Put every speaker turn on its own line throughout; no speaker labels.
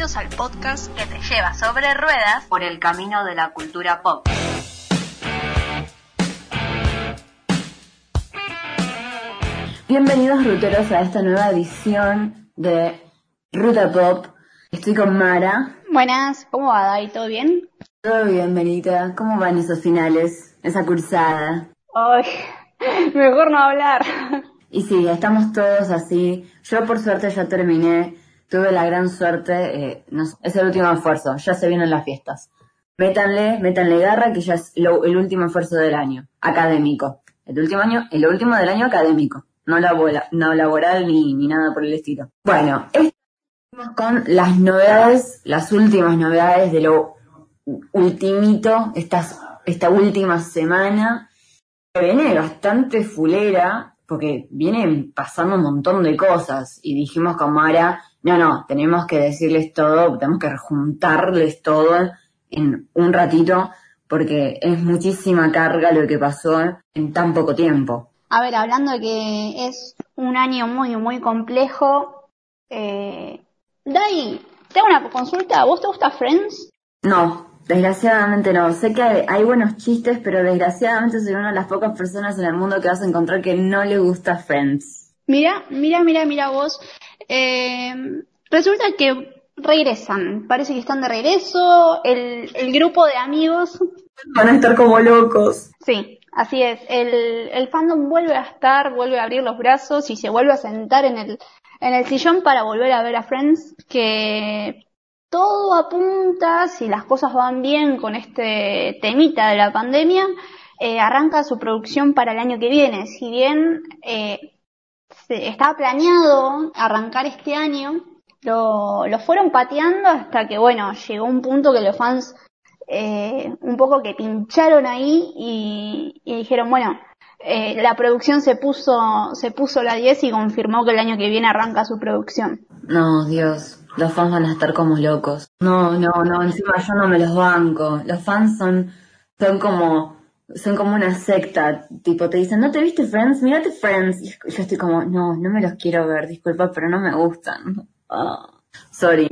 Bienvenidos al podcast que te lleva sobre ruedas
por el camino de la cultura pop.
Bienvenidos ruteros a esta nueva edición de Ruta Pop. Estoy con Mara.
Buenas, ¿cómo va, Dai? ¿Todo bien?
Todo bien, Benita. ¿Cómo van esos finales? Esa cursada.
Ay, mejor no hablar.
Y sí, estamos todos así. Yo por suerte ya terminé. Tuve la gran suerte. Eh, no es el último esfuerzo. Ya se vienen las fiestas. Métanle, métanle garra que ya es el último esfuerzo del año. Académico. El último año, el último del año académico. No, labora- no laboral ni, ni nada por el estilo. Bueno, estamos con las novedades, las últimas novedades de lo ultimito, estas, esta última semana, que viene bastante fulera, porque vienen pasando un montón de cosas, y dijimos con Mara, no, no, tenemos que decirles todo, tenemos que juntarles todo en un ratito, porque es muchísima carga lo que pasó en tan poco tiempo.
A ver, hablando de que es un año muy, muy complejo, eh, Dai, te hago una consulta. ¿Vos te gusta Friends?
No, desgraciadamente no. Sé que hay, hay buenos chistes, pero desgraciadamente soy una de las pocas personas en el mundo que vas a encontrar que no le gusta Friends.
Mira, mira, mira, mira vos. Eh, resulta que regresan. Parece que están de regreso. El, el grupo de amigos
Van a estar como locos.
Sí, así es. El, el fandom vuelve a estar, vuelve a abrir los brazos y se vuelve a sentar en el, en el sillón para volver a ver a Friends, que todo apunta, si las cosas van bien con este temita de la pandemia, eh, arranca su producción para el año que viene. Si bien eh, se- estaba planeado arrancar este año, lo, lo fueron pateando hasta que, bueno, llegó un punto que los fans eh, un poco que pincharon ahí y, dijeron, bueno, eh, la producción se puso, se puso la 10 y confirmó que el año que viene arranca su producción.
No, Dios, los fans van a estar como locos. No, no, no, encima yo no me los banco. Los fans son, son como, son como una secta. Tipo, te dicen, ¿no te viste Friends? Mírate Friends. Y yo estoy como, no, no me los quiero ver, disculpa, pero no me gustan. Ah, sorry.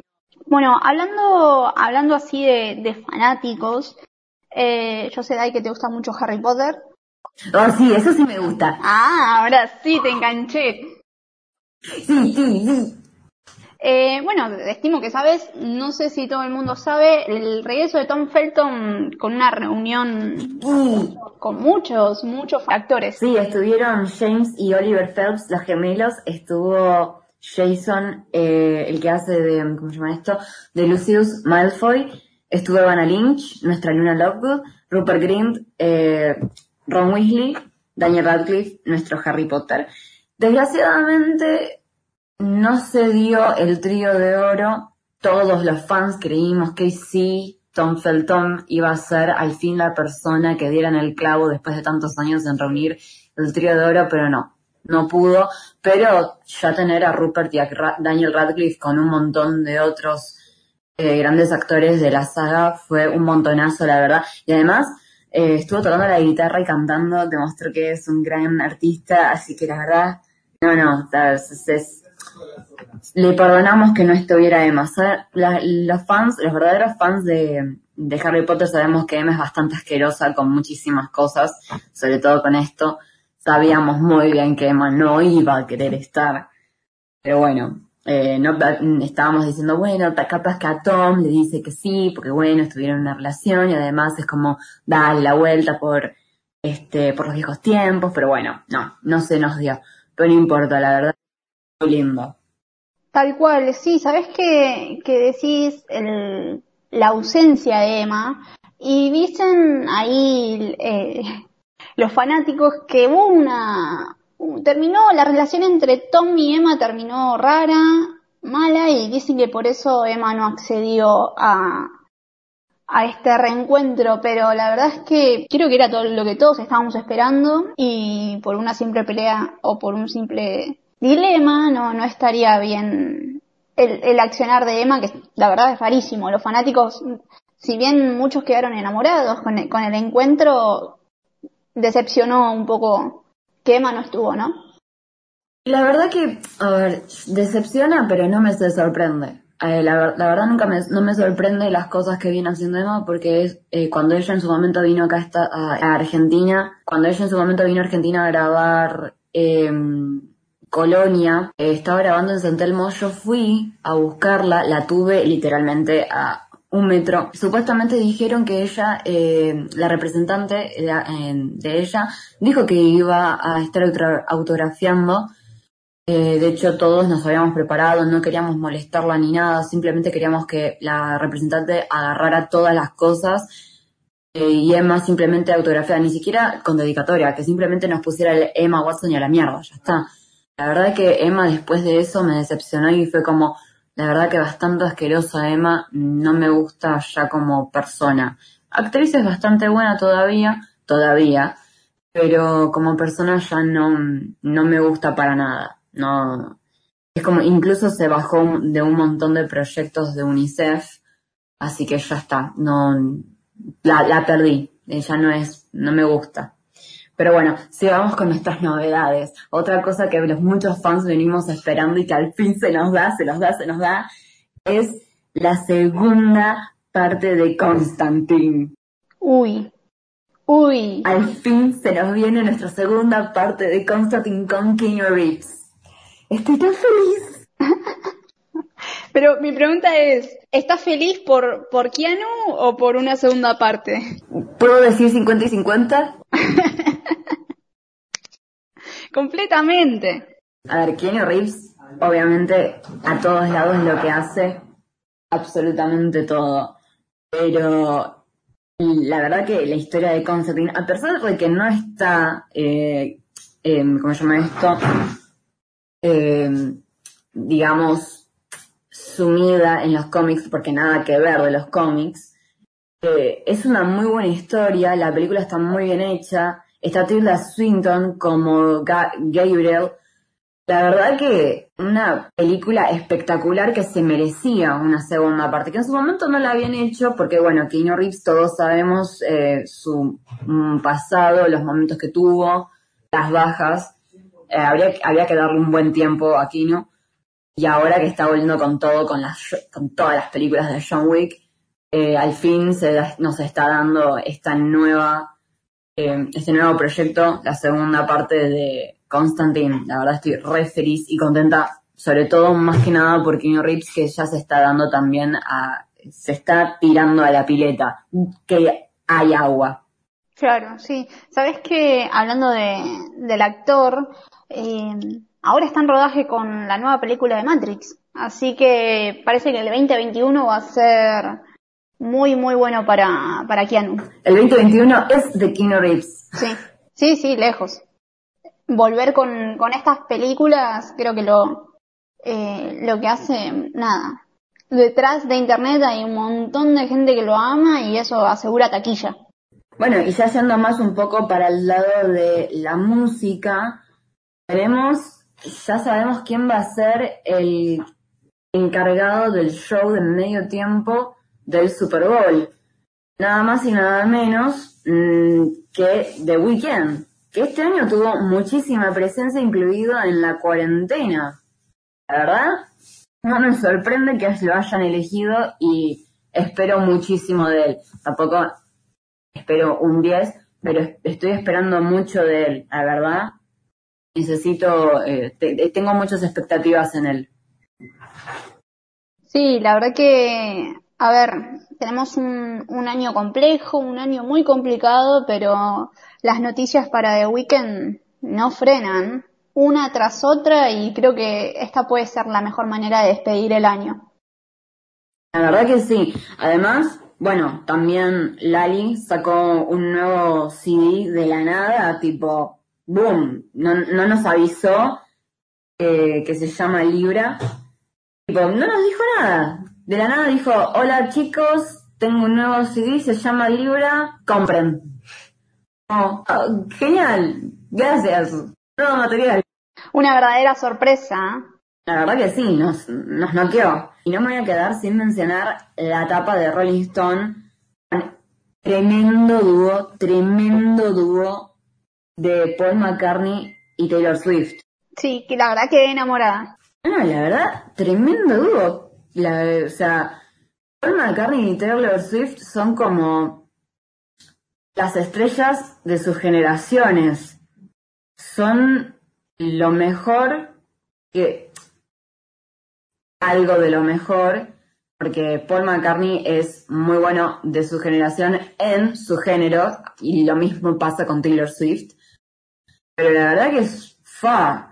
Bueno, hablando, hablando así de, de fanáticos, eh, yo sé, Dai, que te gusta mucho Harry Potter.
Oh, sí, eso sí me gusta.
Ah, ahora sí te enganché.
Sí, sí, sí.
Eh, bueno, estimo que sabes, no sé si todo el mundo sabe, el regreso de Tom Felton con una reunión
Sí.
con muchos, muchos actores.
Sí, estuvieron James y Oliver Phelps, los gemelos. Estuvo Jason, eh, el que hace de, ¿cómo se llama esto? De Lucius Malfoy. Estuvo Evanna Lynch, nuestra Luna Lovegood. Rupert Grint, eh, Ron Weasley. Daniel Radcliffe, nuestro Harry Potter. Desgraciadamente, no se dio el trío de oro. Todos los fans creímos que sí, Tom Felton iba a ser al fin la persona que diera en el clavo después de tantos años en reunir el trío de oro, pero no, no pudo. Pero ya tener a Rupert y a Daniel Radcliffe con un montón de otros eh, grandes actores de la saga fue un montonazo, la verdad. Y además, eh, estuvo tocando la guitarra y cantando, demostró que es un gran artista, así que la verdad, no, no, es- es- le perdonamos que no estuviera Emma. Los fans, los verdaderos fans de, Harry Potter sabemos que Emma es bastante asquerosa con muchísimas cosas, sobre todo con esto. Sabíamos muy bien que Emma no iba a querer estar. Pero bueno, eh, no, estábamos diciendo, bueno, capaz que a Tom le dice que sí, porque bueno, estuvieron en una relación y además es como darle la vuelta por, este, por los viejos tiempos, pero bueno, no, no se nos dio. Pero no importa, la verdad, lindo.
Tal cual, sí, sabes que, que decís el- la ausencia de Emma y dicen ahí eh, los fanáticos que hubo una terminó la relación entre Tom y Emma terminó rara, mala y dicen que por eso Emma no accedió a a este reencuentro, pero la verdad es que creo que era todo lo que todos estábamos esperando y por una simple pelea o por un simple dilema no, no estaría bien el, el accionar de Emma, que la verdad es rarísimo. Los fanáticos, si bien muchos quedaron enamorados con el, con el encuentro, decepcionó un poco que Emma no estuvo, ¿no?
La verdad que, a ver, decepciona, pero no me sorprende. eh, la, la verdad nunca me, no me sorprende las cosas que viene haciendo Emma porque es eh, cuando ella en su momento vino acá a, a- Argentina, cuando ella en su momento vino a Argentina a grabar em, Colonia, eh, estaba grabando en San Telmo, yo fui a buscarla, la tuve literalmente a un metro. Supuestamente dijeron que ella, eh, la representante de, ella, dijo que iba a estar auto- autografiando eh, de hecho, todos nos habíamos preparado, no queríamos molestarla ni nada, simplemente queríamos que la representante agarrara todas las cosas eh, y Emma simplemente autografiara, ni siquiera con dedicatoria, que simplemente nos pusiera el Emma Watson y a la mierda, ya está. La verdad que Emma después de eso me decepcionó y fue como, la verdad que bastante asquerosa Emma, no me gusta ya como persona. Actriz es bastante buena todavía, todavía, pero como persona ya no, no me gusta para nada. No, es como, incluso se bajó de un montón de proyectos de UNICEF, así que ya está, no, la, la perdí, ella no es, no me gusta. Pero bueno, sigamos con nuestras novedades. Otra cosa que los muchos fans venimos esperando y que al fin se nos da, se nos da, se nos da, es la segunda parte de Constantine.
Uy, uy.
Al fin se nos viene nuestra segunda parte de Constantine con Keanu Reeves. Estoy tan feliz.
Pero mi pregunta es, ¿estás feliz por, por Keanu o por una segunda parte?
¿Puedo decir 50 y 50?
Completamente.
A ver, Keanu Reeves, obviamente, a todos lados lo que hace, absolutamente todo. Pero la verdad que la historia de Constantine, a pesar de que no está, eh, eh, ¿cómo se llama esto? Eh, digamos, sumida en los cómics, porque nada que ver de los cómics, eh, es una muy buena historia, la película está muy bien hecha, está Tilda Swinton como Ga- Gabriel, la verdad que una película espectacular que se merecía una segunda parte, que en su momento no la habían hecho porque, bueno, Keanu Reeves todos sabemos eh, su mm, pasado, los momentos que tuvo, las bajas. Eh, habría, había que darle un buen tiempo a Keanu. Y ahora que está volviendo con todo, con, las, con todas las películas de John Wick, eh, al fin se nos está dando esta nueva eh, este nuevo proyecto, la segunda parte de Constantine. La verdad estoy re feliz y contenta, sobre todo más que nada por Keanu Reeves que ya se está dando también a, se está tirando a la pileta, que hay agua.
Claro, sí. Sabes que hablando de, del actor, eh, ahora está en rodaje con la nueva película de Matrix. Así que parece que el 2021 va a ser muy, muy bueno para, para Keanu.
El 2021 es de Keanu Reeves.
Sí, sí, sí, lejos. Volver con, con estas películas, creo que lo, eh, lo que hace, nada. Detrás de internet hay un montón de gente que lo ama y eso asegura taquilla.
Bueno, y ya yendo más un poco para el lado de la música, tenemos, ya sabemos quién va a ser el encargado del show de medio tiempo del Super Bowl. Nada más y nada menos mm, que The Weeknd, que este año tuvo muchísima presencia incluido en la cuarentena. La verdad, no me sorprende que lo hayan elegido y espero muchísimo de él. Tampoco espero un 10, pero es- estoy esperando mucho de él, la verdad. Necesito, eh, te- tengo muchas expectativas en él.
Sí, la verdad que, a ver, tenemos un, año complejo, un año muy complicado, pero las noticias para The Weeknd no frenan una tras otra y creo que esta puede ser la mejor manera de despedir el año.
La verdad que sí. Además, bueno, también Lali sacó un nuevo CD de la nada, tipo, boom, no, no nos avisó eh, que se llama Libra. Tipo, no nos dijo nada. De la nada dijo, hola chicos, tengo un nuevo CD, se llama Libra, compren. Oh, genial, gracias. Nuevo material.
Una verdadera sorpresa.
La verdad que sí, nos, nos noqueó. Y no me voy a quedar sin mencionar la tapa de Rolling Stone. Tremendo dúo, tremendo dúo de Paul McCartney y Taylor Swift.
Sí, que la verdad quedé enamorada.
No, la verdad, tremendo dúo. O sea, Paul McCartney y Taylor Swift son como las estrellas de sus generaciones. Son lo mejor que algo de lo mejor, porque Paul McCartney es muy bueno de su generación en su género, y lo mismo pasa con Taylor Swift. Pero la verdad que es fa.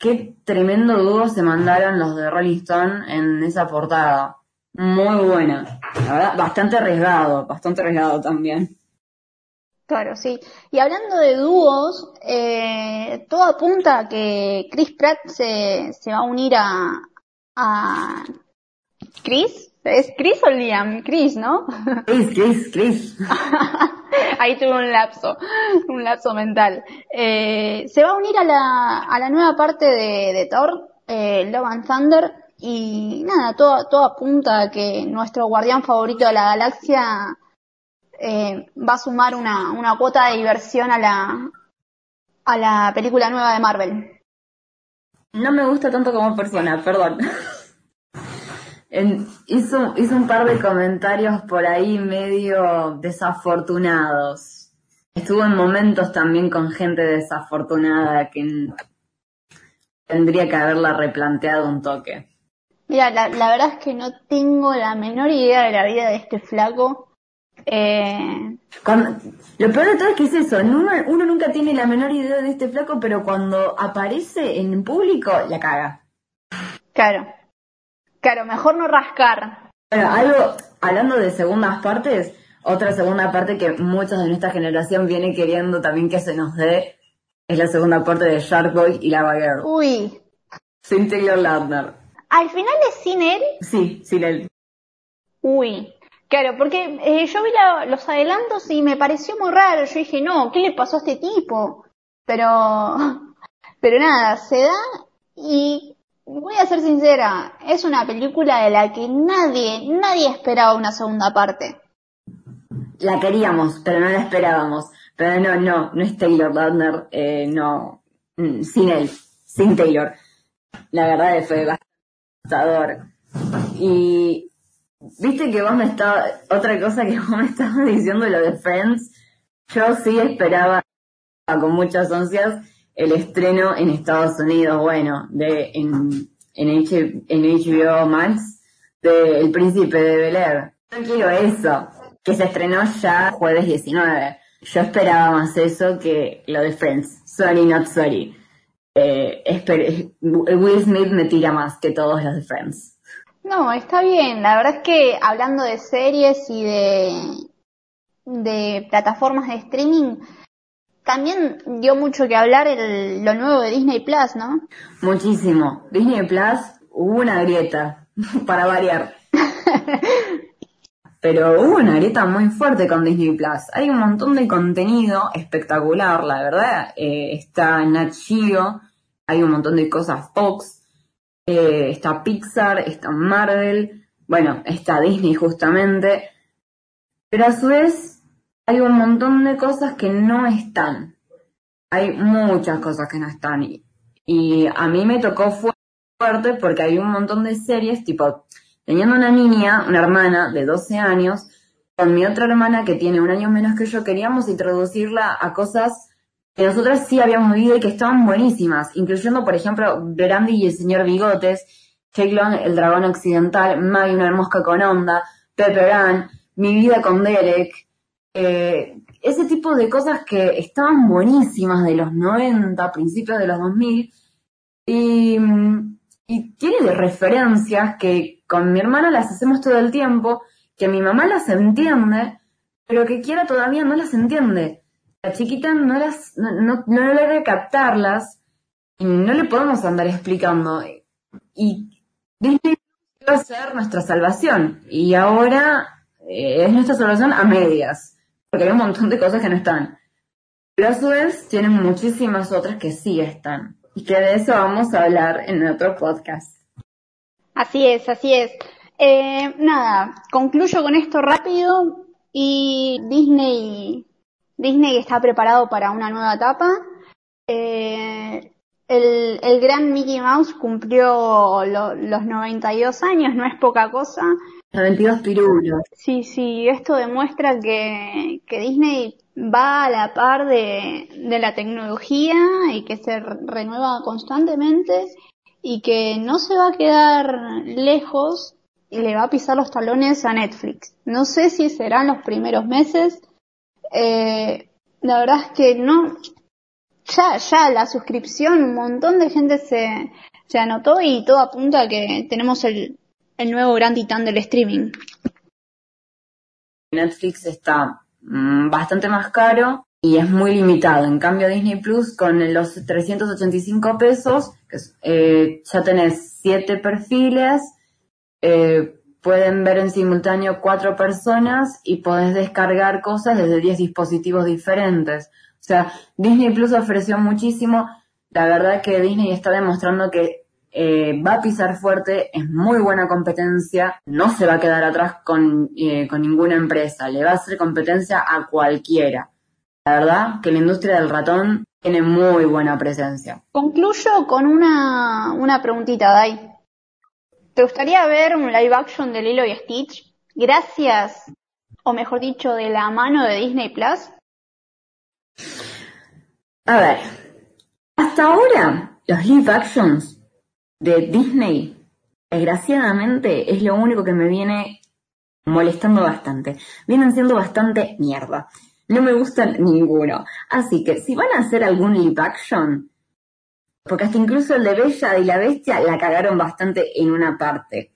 Qué tremendo dúo se mandaron los de Rolling Stone en esa portada. Muy buena. La verdad, bastante arriesgado, bastante arriesgado también.
Claro, sí. Y hablando de dúos, eh, todo apunta a que Chris Pratt se, se va a unir a, a Chris. ¿Es Chris o Liam? Chris, ¿no?
Chris, Chris, Chris.
Ahí tuve un lapso, un lapso mental. Eh, se va a unir a la, a la nueva parte de, de Thor, eh, Love and Thunder, y nada, todo, todo apunta a que nuestro guardián favorito de la galaxia eh, va a sumar una, una cuota de diversión a la, a la película nueva de Marvel.
No me gusta tanto como persona, perdón. En- hizo, hizo un par de comentarios por ahí medio desafortunados. Estuvo en momentos también con gente desafortunada que tendría que haberla replanteado un toque.
Mira, la, la verdad es que no tengo la menor idea de la vida de este flaco. Eh,
Cuando- lo peor de todo es que es eso, uno, uno nunca tiene la menor idea de este flaco, pero cuando aparece en público, la caga.
claro. Claro, mejor no rascar.
Bueno, algo, hablando de segundas partes, otra segunda parte que muchos de nuestra generación viene queriendo también que se nos dé, es la segunda parte de Shark Boy y Lava Girl.
Uy,
Sin Taylor Lautner.
al final es sin él.
Sí, sin él.
Uy, claro, porque eh, yo vi la- los adelantos y me pareció muy raro. Yo dije, no, ¿qué le pasó a este tipo? Pero, pero nada, se da y voy a ser sincera, es una película de la que nadie, nadie esperaba una segunda parte.
La queríamos, pero no la esperábamos. Pero no, no, no es Taylor Lautner, eh, no, mm, sin él, sin Taylor. La verdad fue bastante Y viste que vos me estabas, otra cosa que vos me estabas diciendo lo de Friends, yo sí esperaba con muchas ansias el estreno en Estados Unidos, bueno, de en, en, HBO Max de El Príncipe de Bel Air. Yo quiero eso, que se estrenó ya jueves 19. Yo esperaba más eso que lo de Friends. Sorry, not sorry. Eh, Will Smith me tira más que todos los de Friends.
No, está bien. La verdad es que hablando de series y de, de plataformas de streaming, también dio mucho que hablar el, lo nuevo de Disney Plus, ¿no?
Muchísimo. Disney Plus hubo una grieta, para variar. Pero hubo una grieta muy fuerte con Disney Plus. Hay un montón de contenido espectacular, la verdad. Eh, está Nat Geo, hay un montón de cosas Fox, eh, está Pixar, está Marvel, bueno, está Disney justamente. Pero a su vez hay un montón de cosas que no están. Hay muchas cosas que no están. Y, a mí me tocó fu- fuerte porque hay un montón de series, tipo, teniendo una niña, una hermana de 12 años, con mi otra hermana que tiene un año menos que yo, queríamos introducirla a cosas que nosotras sí habíamos vivido y que estaban buenísimas, incluyendo, por ejemplo, Brandy y el señor Bigotes, Jake Long, el dragón occidental, Maggie, una mosca con onda, Pepper Ann, Mi vida con Derek, eh, ese tipo de cosas que estaban buenísimas de los 90, principios de los 2000, y, y tiene de referencias que con mi hermana las hacemos todo el tiempo, que mi mamá las entiende, pero que quiera todavía no las entiende. La chiquita no las, no, no, no logra captarlas y no le podemos andar explicando. Y Disney va a ser nuestra salvación. Y ahora eh, es nuestra salvación a medias, porque hay un montón de cosas que no están. Pero a su vez tienen muchísimas otras que sí están. Y que de eso vamos a hablar en otro podcast.
Así es, así es. Eh, nada, concluyo con esto rápido y Disney, Disney está preparado para una nueva etapa. Eh, el, el gran Mickey Mouse cumplió los 92 años, no es poca cosa.
92 pirulos.
Sí, sí, esto demuestra que, que Disney va a la par de, de la tecnología y que se renueva constantemente y que no se va a quedar lejos y le va a pisar los talones a Netflix. No sé si serán los primeros meses. Eh, la verdad es que no. Ya, ya la suscripción, un montón de gente se, se anotó y todo apunta a que tenemos el, el nuevo gran titán del streaming.
Netflix está mm, bastante más caro y es muy limitado. En cambio, Disney Plus, con los 385 pesos, eh, ya tenés siete perfiles, eh, pueden ver en simultáneo cuatro personas y podés descargar cosas desde 10 dispositivos diferentes. O sea, Disney Plus ofreció muchísimo. La verdad que Disney está demostrando que eh, va a pisar fuerte, es muy buena competencia, no se va a quedar atrás con, eh, con ninguna empresa, le va a hacer competencia a cualquiera. La verdad que la industria del ratón tiene muy buena presencia.
Concluyo con una, una preguntita, Dai. ¿Te gustaría ver un live action de Lilo y Stitch gracias, o mejor dicho, de la mano de Disney Plus?
A ver, hasta ahora los live actions de Disney, desgraciadamente, es lo único que me viene molestando bastante. Vienen siendo bastante mierda. No me gustan ninguno. Así que si van a hacer algún live action, porque hasta incluso el de Bella y la Bestia la cagaron bastante en una parte.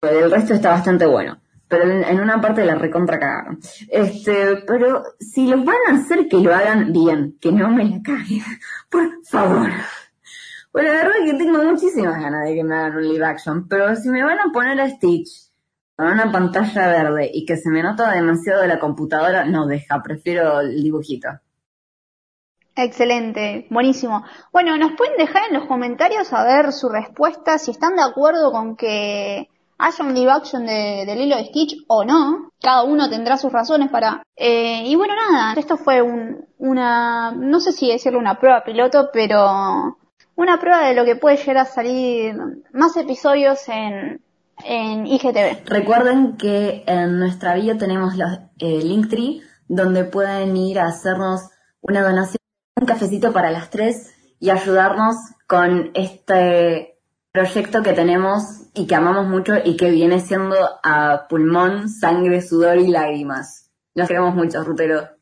Pero el resto está bastante bueno. Pero en, una parte la recontra cagaron. Este, pero si los van a hacer que lo hagan bien, que no me la caguen. Por favor. Bueno, la verdad es que tengo muchísimas ganas de que me hagan un live action, pero si me van a poner a Stitch con una pantalla verde y que se me nota demasiado de la computadora, no deja, prefiero el dibujito.
Excelente, buenísimo. Bueno, nos pueden dejar en los comentarios a ver su respuesta, si están de acuerdo con que haya un live action de, de Lilo de Stitch o no. Cada uno tendrá sus razones para... Eh, y bueno, nada, esto fue un, una, no sé si decirlo una prueba piloto, pero una prueba de lo que puede llegar a salir más episodios en, en IGTV.
Recuerden que en nuestra bio tenemos los eh, Linktree, donde pueden ir a hacernos una donación un cafecito para las tres y ayudarnos con este proyecto que tenemos y que amamos mucho y que viene siendo a pulmón, sangre, sudor y lágrimas. Los queremos mucho, Rutero.